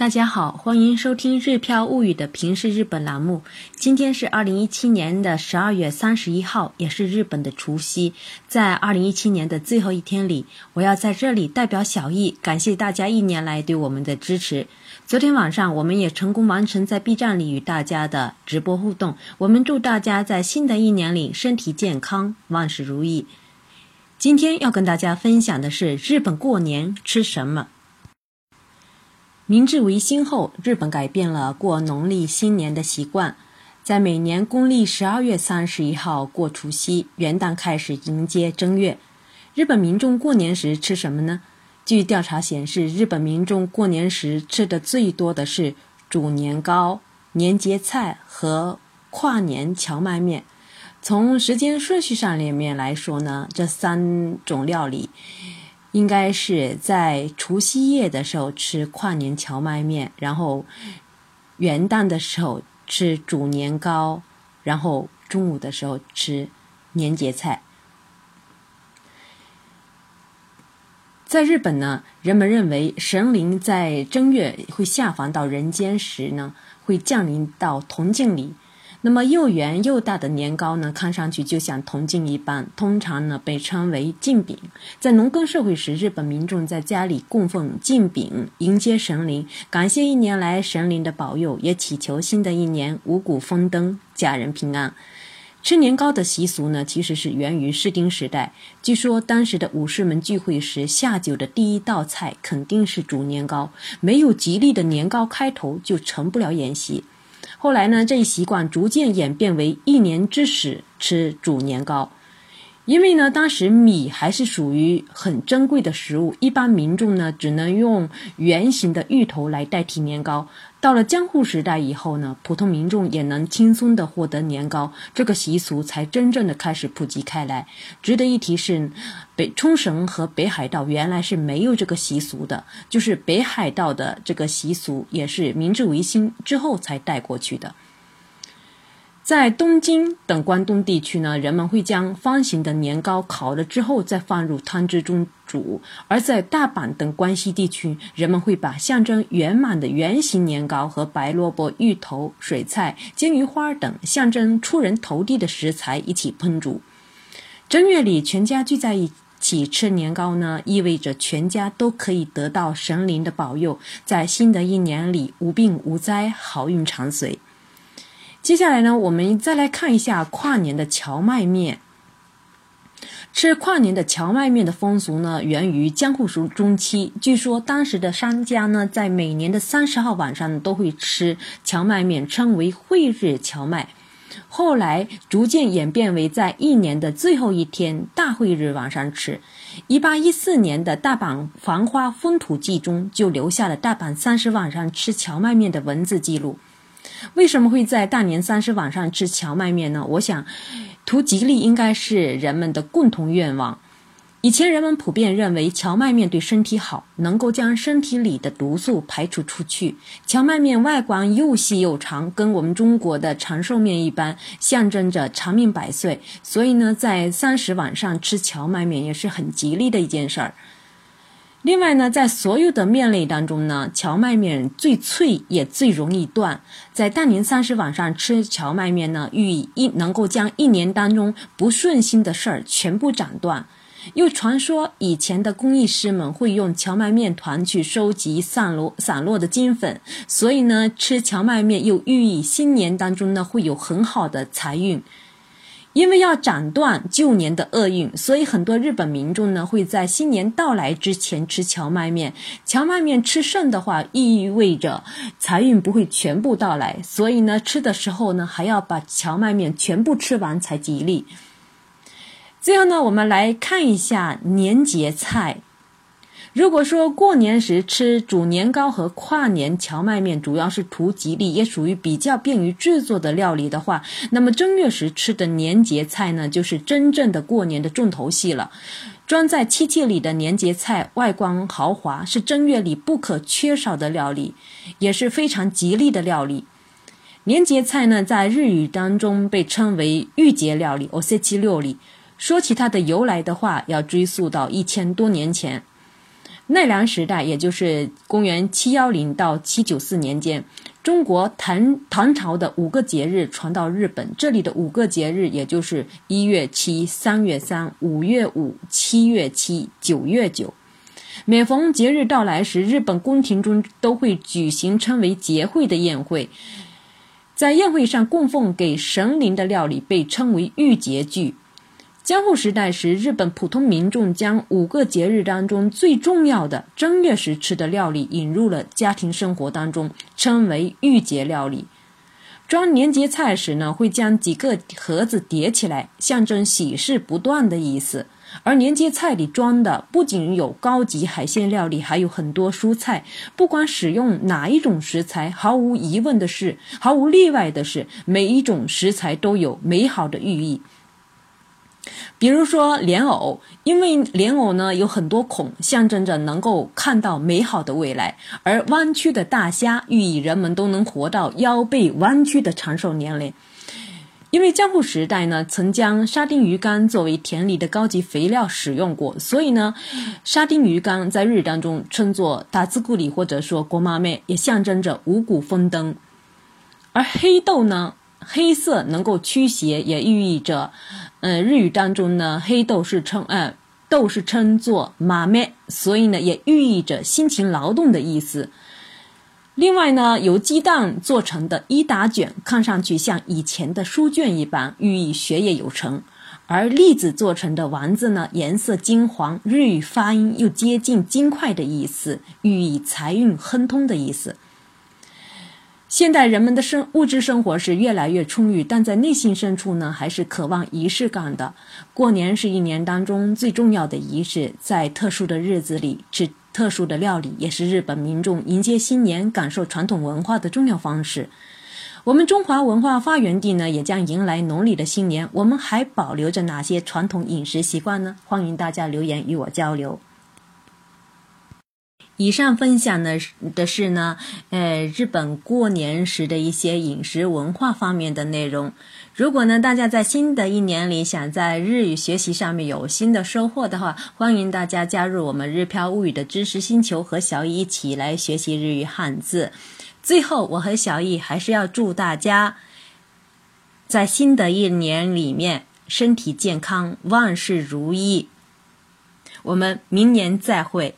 大家好，欢迎收听《日飘物语》的平视日本栏目。今天是二零一七年的十二月三十一号，也是日本的除夕。在二零一七年的最后一天里，我要在这里代表小易，感谢大家一年来对我们的支持。昨天晚上，我们也成功完成在 B 站里与大家的直播互动。我们祝大家在新的一年里身体健康，万事如意。今天要跟大家分享的是日本过年吃什么。明治维新后，日本改变了过农历新年的习惯，在每年公历十二月三十一号过除夕，元旦开始迎接正月。日本民众过年时吃什么呢？据调查显示，日本民众过年时吃的最多的是煮年糕、年节菜和跨年荞麦面。从时间顺序上里面来说呢，这三种料理。应该是在除夕夜的时候吃跨年荞麦面，然后元旦的时候吃煮年糕，然后中午的时候吃年节菜。在日本呢，人们认为神灵在正月会下凡到人间时呢，会降临到铜镜里。那么又圆又大的年糕呢，看上去就像铜镜一般，通常呢被称为镜饼。在农耕社会时，日本民众在家里供奉镜饼，迎接神灵，感谢一年来神灵的保佑，也祈求新的一年五谷丰登，家人平安。吃年糕的习俗呢，其实是源于室町时代。据说当时的武士们聚会时下酒的第一道菜肯定是煮年糕，没有吉利的年糕开头就成不了宴席。后来呢，这一习惯逐渐演变为一年之始吃煮年糕。因为呢，当时米还是属于很珍贵的食物，一般民众呢只能用圆形的芋头来代替年糕。到了江户时代以后呢，普通民众也能轻松的获得年糕，这个习俗才真正的开始普及开来。值得一提是，北冲绳和北海道原来是没有这个习俗的，就是北海道的这个习俗也是明治维新之后才带过去的。在东京等关东地区呢，人们会将方形的年糕烤了之后再放入汤汁中煮；而在大阪等关西地区，人们会把象征圆满的圆形年糕和白萝卜、芋头、水菜、金鱼花等象征出人头地的食材一起烹煮。正月里全家聚在一起吃年糕呢，意味着全家都可以得到神灵的保佑，在新的一年里无病无灾，好运长随。接下来呢，我们再来看一下跨年的荞麦面。吃跨年的荞麦面的风俗呢，源于江户时中期。据说当时的商家呢，在每年的三十号晚上都会吃荞麦面，称为会日荞麦。后来逐渐演变为在一年的最后一天大会日晚上吃。一八一四年的大阪繁花风土记中就留下了大阪三十晚上吃荞麦面的文字记录。为什么会在大年三十晚上吃荞麦面呢？我想，图吉利应该是人们的共同愿望。以前人们普遍认为荞麦面对身体好，能够将身体里的毒素排除出去。荞麦面外观又细又长，跟我们中国的长寿面一般，象征着长命百岁。所以呢，在三十晚上吃荞麦面也是很吉利的一件事儿。另外呢，在所有的面类当中呢，荞麦面最脆也最容易断。在大年三十晚上吃荞麦面呢，寓意一能够将一年当中不顺心的事儿全部斩断。又传说以前的工艺师们会用荞麦面团去收集散落散落的金粉，所以呢，吃荞麦面又寓意新年当中呢会有很好的财运。因为要斩断旧年的厄运，所以很多日本民众呢会在新年到来之前吃荞麦面。荞麦面吃剩的话，意味着财运不会全部到来，所以呢吃的时候呢还要把荞麦面全部吃完才吉利。最后呢，我们来看一下年节菜。如果说过年时吃煮年糕和跨年荞麦面主要是图吉利，也属于比较便于制作的料理的话，那么正月时吃的年节菜呢，就是真正的过年的重头戏了。装在漆器里的年节菜外观豪华，是正月里不可缺少的料理，也是非常吉利的料理。年节菜呢，在日语当中被称为御节料理 （osechi 料理）。说起它的由来的话，要追溯到一千多年前。奈良时代，也就是公元七幺零到七九四年间，中国唐唐朝的五个节日传到日本。这里的五个节日，也就是一月七、三月三、五月五、七月七、九月九。每逢节日到来时，日本宫廷中都会举行称为节会的宴会。在宴会上供奉给神灵的料理被称为御节具。江户时代时，日本普通民众将五个节日当中最重要的正月时吃的料理引入了家庭生活当中，称为御节料理。装年节菜时呢，会将几个盒子叠起来，象征喜事不断的意思。而年节菜里装的不仅有高级海鲜料理，还有很多蔬菜。不管使用哪一种食材，毫无疑问的是，毫无例外的是，每一种食材都有美好的寓意。比如说莲藕，因为莲藕呢有很多孔，象征着能够看到美好的未来；而弯曲的大虾，寓意人们都能活到腰背弯曲的长寿年龄。因为江户时代呢，曾将沙丁鱼干作为田里的高级肥料使用过，所以呢，沙丁鱼干在日语当中称作“大兹古里”或者说“国妈妹”，也象征着五谷丰登。而黑豆呢，黑色能够驱邪，也寓意着。嗯，日语当中呢，黑豆是称，呃，豆是称作马面，所以呢，也寓意着辛勤劳动的意思。另外呢，由鸡蛋做成的伊达卷，看上去像以前的书卷一般，寓意学业有成；而栗子做成的丸子呢，颜色金黄，日语发音又接近金块的意思，寓意财运亨通的意思。现代人们的生物质生活是越来越充裕，但在内心深处呢，还是渴望仪式感的。过年是一年当中最重要的仪式，在特殊的日子里吃特殊的料理，也是日本民众迎接新年、感受传统文化的重要方式。我们中华文化发源地呢，也将迎来农历的新年。我们还保留着哪些传统饮食习惯呢？欢迎大家留言与我交流。以上分享的的是呢，呃，日本过年时的一些饮食文化方面的内容。如果呢，大家在新的一年里想在日语学习上面有新的收获的话，欢迎大家加入我们日漂物语的知识星球，和小易一起来学习日语汉字。最后，我和小易还是要祝大家在新的一年里面身体健康，万事如意。我们明年再会。